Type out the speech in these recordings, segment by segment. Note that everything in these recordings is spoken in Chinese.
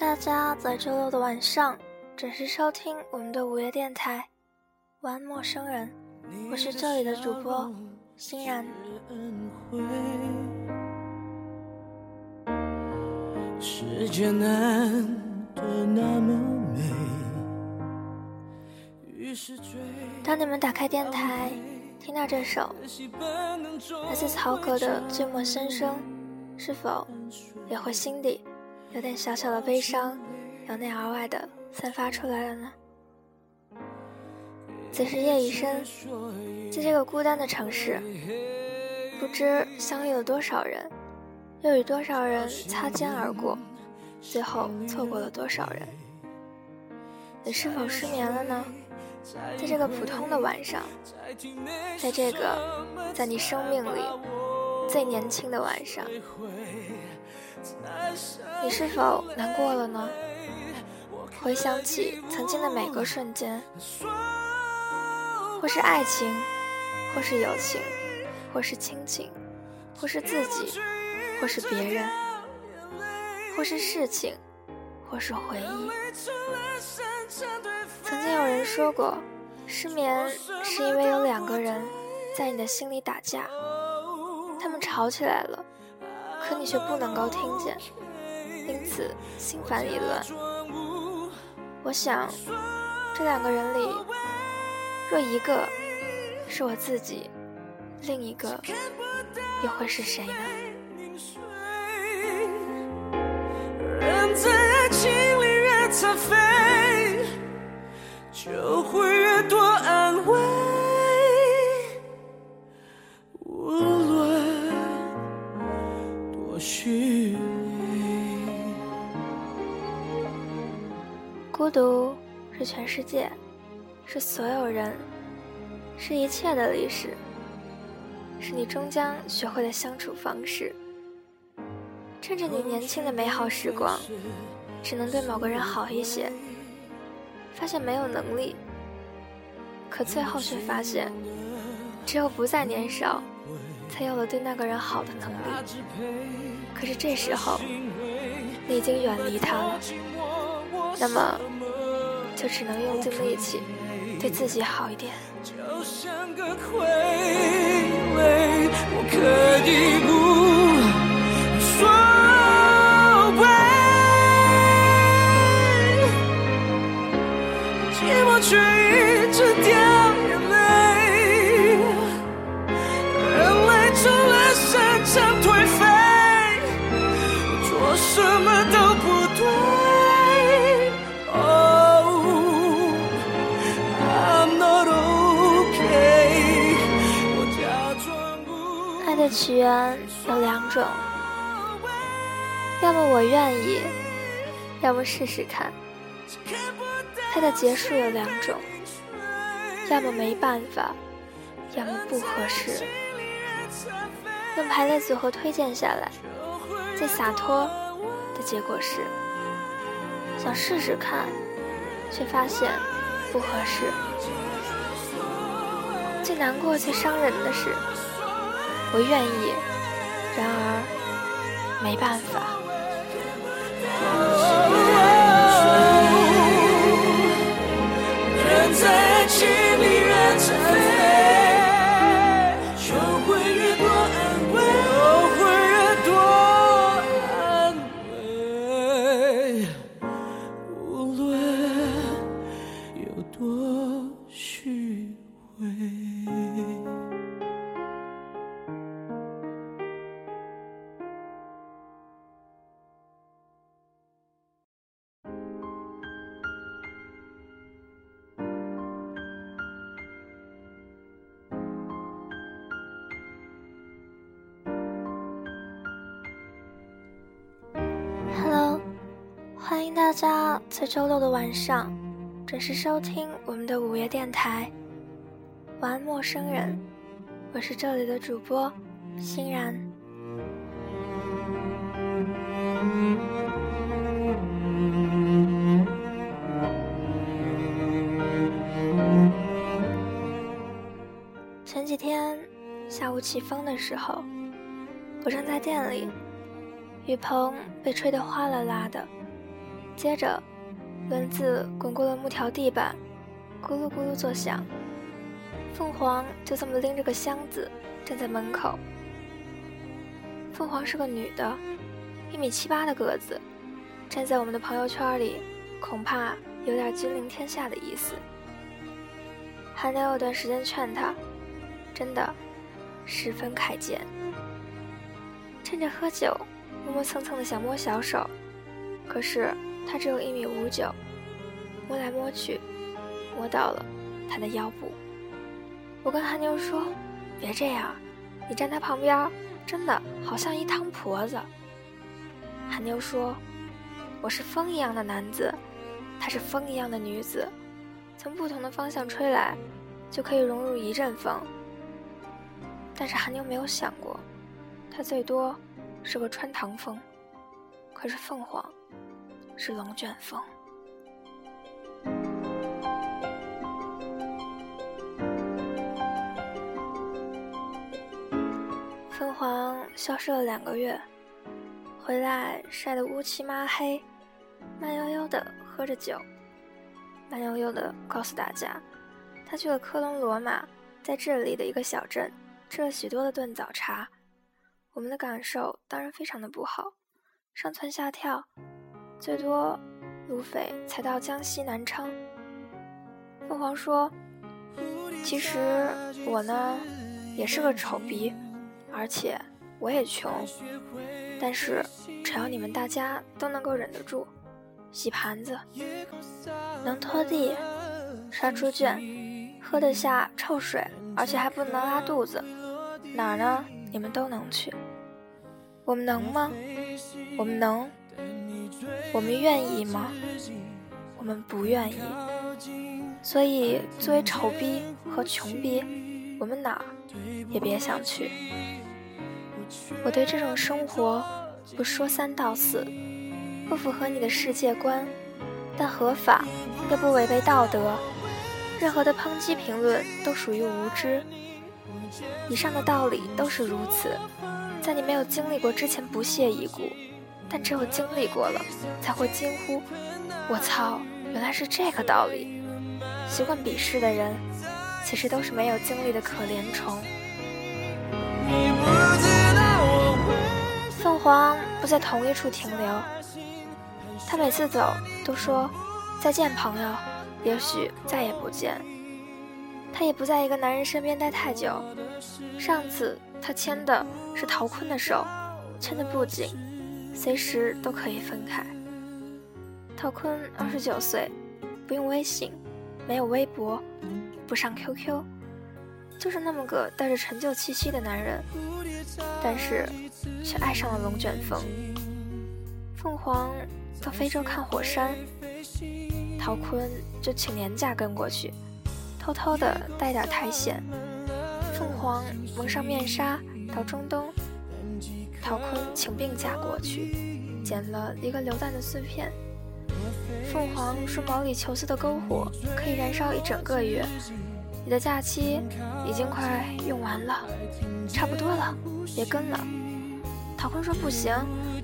大家在周六的晚上准时收听我们的午夜电台《晚安陌生人》，我是这里的主播欣然。世界难得那么美。当你们打开电台，听到这首来自曹格的《寂寞先生》，是否也会心底？有点小小的悲伤，由内而外的散发出来了呢。此时夜已深，在这个孤单的城市，不知相遇了多少人，又与多少人擦肩而过，最后错过了多少人。你是否失眠了呢？在这个普通的晚上，在这个在你生命里最年轻的晚上。你是否难过了呢？回想起曾经的每个瞬间，或是爱情，或是友情，或是亲情，或是自己，或是别人，或是事情，或是回忆。曾经有人说过，失眠是因为有两个人在你的心里打架，他们吵起来了。可你却不能够听见，因此心烦意乱。我想，这两个人里，若一个是我自己，另一个又会是谁呢？世界，是所有人，是一切的历史，是你终将学会的相处方式。趁着你年轻的美好时光，只能对某个人好一些，发现没有能力，可最后却发现，只有不再年少，才有了对那个人好的能力。可是这时候，你已经远离他了，那么。就只能用尽力气对自己好一点。就像个傀儡，我可以不种，要么我愿意，要么试试看。它的结束有两种，要么没办法，要么不合适。用排列组合推荐下来，最洒脱的结果是：想试试看，却发现不合适。最难过、最伤人的是。我愿意，然而没办法。迎大家在周六的晚上准时收听我们的午夜电台。晚安，陌生人，我是这里的主播欣然。前几天下午起风的时候，我正在店里，雨棚被吹得哗啦啦的。接着，轮子滚过了木条地板，咕噜咕噜作响。凤凰就这么拎着个箱子站在门口。凤凰是个女的，一米七八的个子，站在我们的朋友圈里，恐怕有点君临天下的意思。韩流有段时间劝她，真的十分开见。趁着喝酒，磨磨蹭蹭的想摸小手，可是他只有一米五九，摸来摸去，摸到了他的腰部。我跟韩妞说：“别这样，你站他旁边，真的好像一汤婆子。”韩妞说：“我是风一样的男子，她是风一样的女子，从不同的方向吹来，就可以融入一阵风。”但是韩妞没有想过，他最多是个穿堂风，可是凤凰是龙卷风。凤凰消失了两个月，回来晒得乌漆抹黑，慢悠悠的喝着酒，慢悠悠的告诉大家，他去了科隆罗马，在这里的一个小镇吃了许多的炖早茶。我们的感受当然非常的不好，上蹿下跳，最多路费才到江西南昌。凤凰说：“其实我呢，也是个丑逼。”而且我也穷，但是只要你们大家都能够忍得住，洗盘子，能拖地，刷猪圈，喝得下臭水，而且还不能拉肚子，哪儿呢？你们都能去。我们能吗？我们能？我们愿意吗？我们不愿意。所以，作为丑逼和穷逼，我们哪儿也别想去。我对这种生活不说三道四，不符合你的世界观，但合法又不违背道德。任何的抨击评论都属于无知。以上的道理都是如此，在你没有经历过之前不屑一顾，但只有经历过了，才会惊呼：“我操，原来是这个道理！”习惯鄙视的人，其实都是没有经历的可怜虫。凤凰不在同一处停留，他每次走都说再见，朋友，也许再也不见。他也不在一个男人身边待太久。上次他牵的是陶坤的手，牵得不紧，随时都可以分开。陶坤二十九岁，不用微信，没有微博，不上 QQ，就是那么个带着陈旧气息的男人。但是，却爱上了龙卷风。凤凰到非洲看火山，陶坤就请年假跟过去，偷偷的带点苔藓。凤凰蒙上面纱到中东，陶坤请病假过去，捡了一个榴弹的碎片。凤凰说毛里求斯的篝火可以燃烧一整个月。你的假期已经快用完了，差不多了，别跟了。陶坤说不行，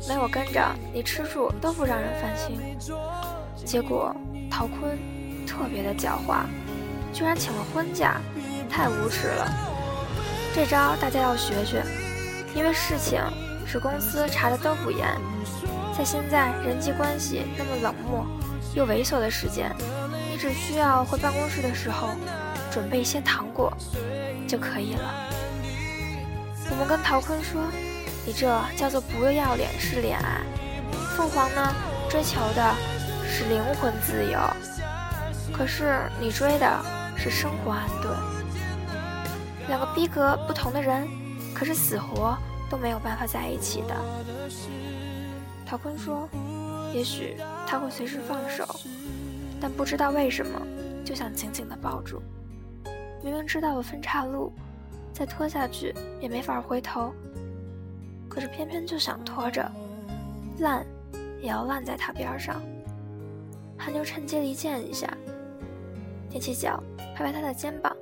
没我跟着，你吃住都不让人放心。结果陶坤特别的狡猾，居然请了婚假，太无耻了。这招大家要学学，因为事情是公司查的都不严，在现在人际关系那么冷漠又猥琐的时间，你只需要回办公室的时候。准备一些糖果就可以了。我们跟陶坤说：“你这叫做不要脸式恋爱。”凤凰呢，追求的是灵魂自由，可是你追的是生活安顿。两个逼格不同的人，可是死活都没有办法在一起的。陶坤说：“也许他会随时放手，但不知道为什么，就想紧紧地抱住。”明明知道了分岔路，再拖下去也没法回头，可是偏偏就想拖着，烂也要烂在他边上。韩牛趁机离间一下，踮起脚拍拍他的肩膀。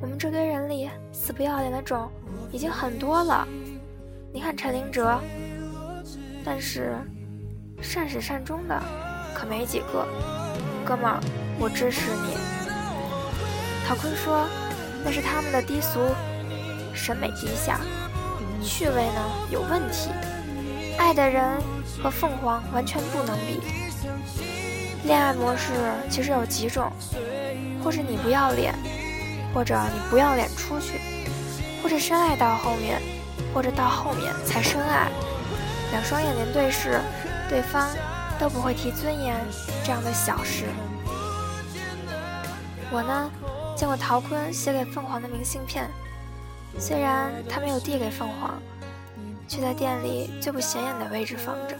我们这堆人里死不要脸的种已经很多了，你看陈林哲，但是善始善终的可没几个。哥们儿，我支持你。陶坤说：“那是他们的低俗审美低下，趣味呢有问题。爱的人和凤凰完全不能比。恋爱模式其实有几种，或者你不要脸，或者你不要脸出去，或者深爱到后面，或者到后面才深爱。两双眼睛对视，对方。”都不会提尊严这样的小事。我呢，见过陶坤写给凤凰的明信片，虽然他没有递给凤凰，却在店里最不显眼的位置放着。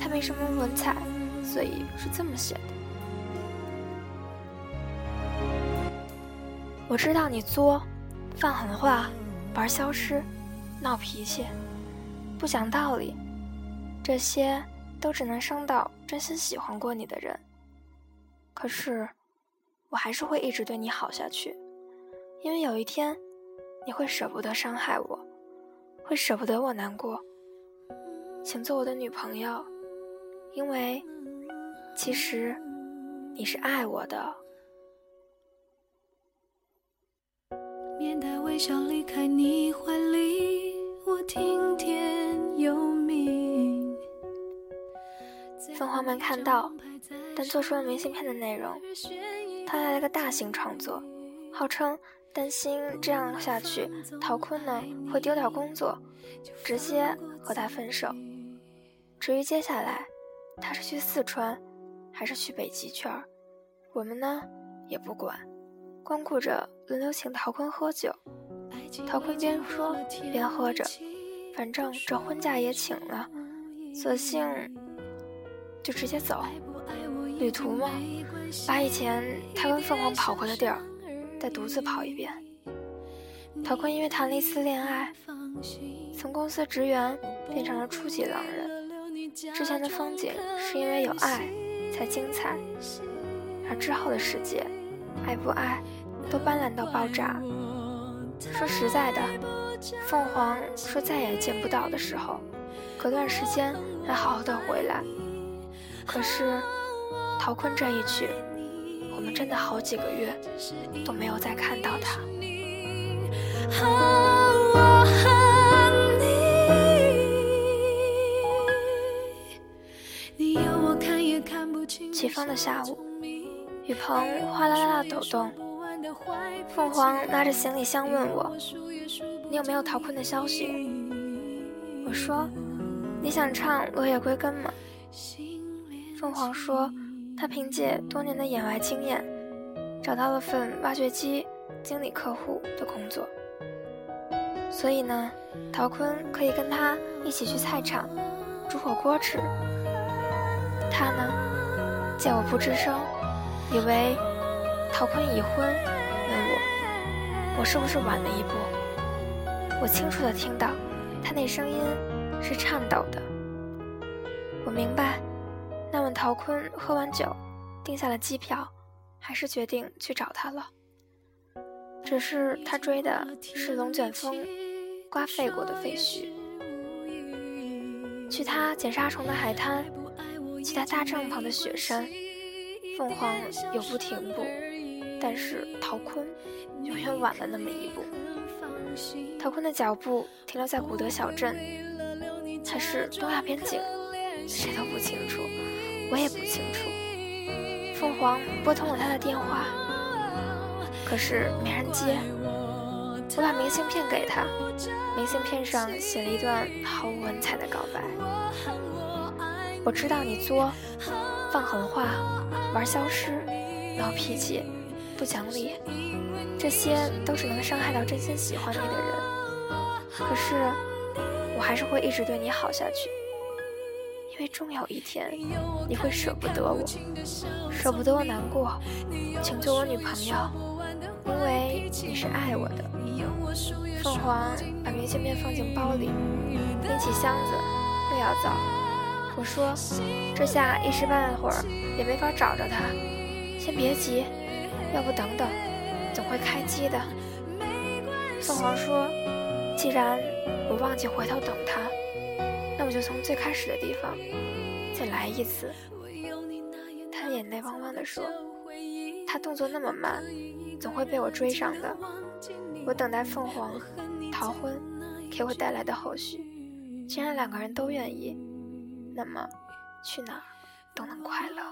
他没什么文采，所以是这么写的：我知道你作，放狠话，玩消失，闹脾气，不讲道理，这些。都只能伤到真心喜欢过你的人。可是，我还是会一直对你好下去，因为有一天，你会舍不得伤害我，会舍不得我难过。请做我的女朋友，因为其实你是爱我的。面带微笑离开你怀里，听天由命。凤凰没看到，但做出了明信片的内容。他来了个大型创作，号称担心这样下去，陶坤呢会丢掉工作，直接和他分手。至于接下来，他是去四川，还是去北极圈，我们呢也不管，光顾着轮流请陶坤喝酒。陶坤边说边喝着，反正这婚假也请了，索性。就直接走，旅途吗？把以前他跟凤凰跑过的地儿，再独自跑一遍。陶坤因为谈了一次恋爱，从公司职员变成了初级狼人。之前的风景是因为有爱才精彩，而之后的世界，爱不爱都斑斓到爆炸。说实在的，凤凰说再也见不到的时候，隔段时间还好好的回来。可是，陶坤这一去，我们真的好几个月都没有再看到他。起风的下午，雨棚哗啦啦抖动。凤凰拿着行李箱问我：“你有没有陶坤的消息？”我说：“你想唱《落叶归根》吗？”凤凰说：“他凭借多年的眼外经验，找到了份挖掘机经理客户的工作。所以呢，陶坤可以跟他一起去菜场煮火锅吃。他呢，见我不吱声，以为陶坤已婚，问我我是不是晚了一步。我清楚的听到他那声音是颤抖的。我明白。”那晚，陶坤喝完酒，订下了机票，还是决定去找他了。只是他追的是龙卷风刮飞过的废墟，去他捡沙虫的海滩，去他搭帐篷的雪山。凤凰有不停步，但是陶坤永远晚了那么一步。陶坤的脚步停留在古德小镇，还是东亚边境，谁都不清楚。我也不清楚。凤凰拨通了他的电话，可是没人接。我把明信片给他，明信片上写了一段毫无文采的告白。我知道你作，放狠话，玩消失，闹脾气，不讲理，这些都是能伤害到真心喜欢你的人。可是，我还是会一直对你好下去。因为终有一天，你会舍不得我，舍不得我难过，请做我女朋友，因为你是爱我的。凤凰把明信片放进包里，拎起箱子，又要走。我说，这下一时半会儿也没法找着他，先别急，要不等等，总会开机的。凤凰说，既然我忘记回头等他。那我就从最开始的地方再来一次，他眼泪汪汪地说：“他动作那么慢，总会被我追上的。我等待凤凰逃婚给我带来的后续，既然两个人都愿意，那么去哪儿都能快乐。”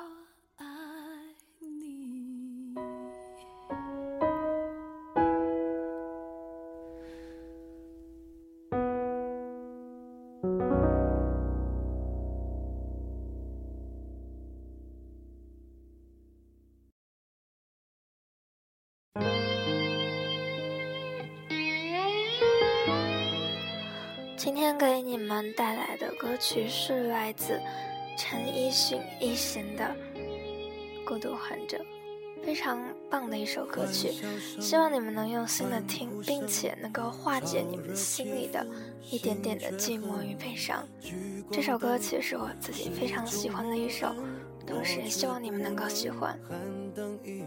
你们带来的歌曲是来自陈奕迅一行的《孤独患者》，非常棒的一首歌曲，希望你们能用心的听，并且能够化解你们心里的一点点的寂寞与悲伤。这首歌曲是我自己非常喜欢的一首。同时也希望你们能够喜欢。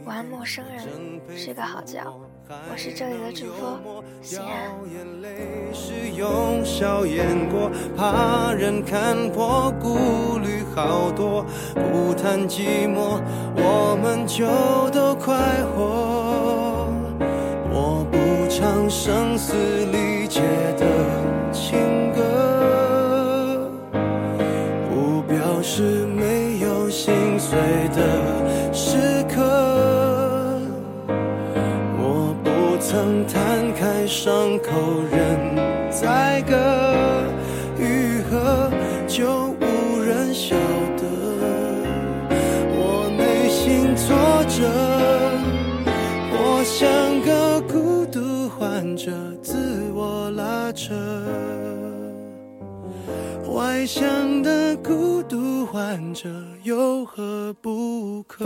晚安，陌生人，睡个好觉。我是这里的主播，笑眼泪是用笑掩过，怕人看破，顾虑好多，不谈寂寞，我们就都快活。我不唱生死离。口任宰割，愈合就无人晓得。我内心挫折，我像个孤独患者，自我拉扯。外向的孤独患者有何不可？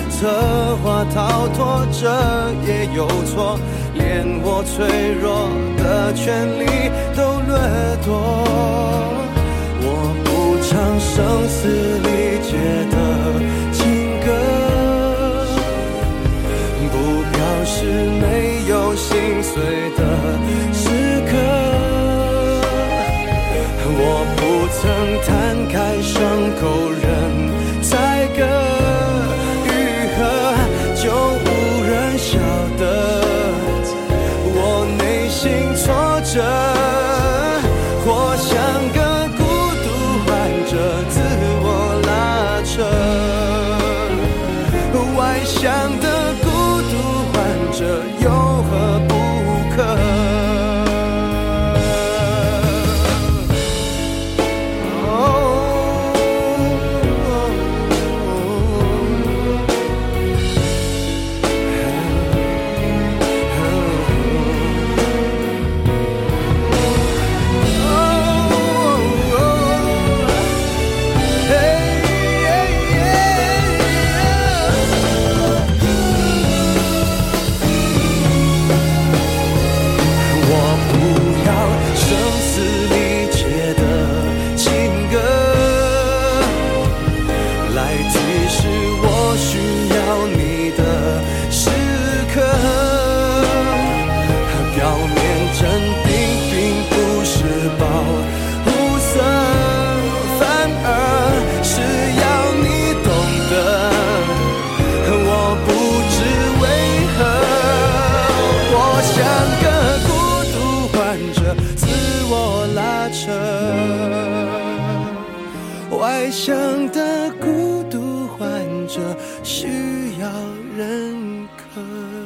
策划逃脱，这也有错，连我脆弱的权利都掠夺。我不唱声嘶力竭的情歌，不表示没有心碎的时刻。我不曾摊开伤口。爱上的孤独患者需要认可。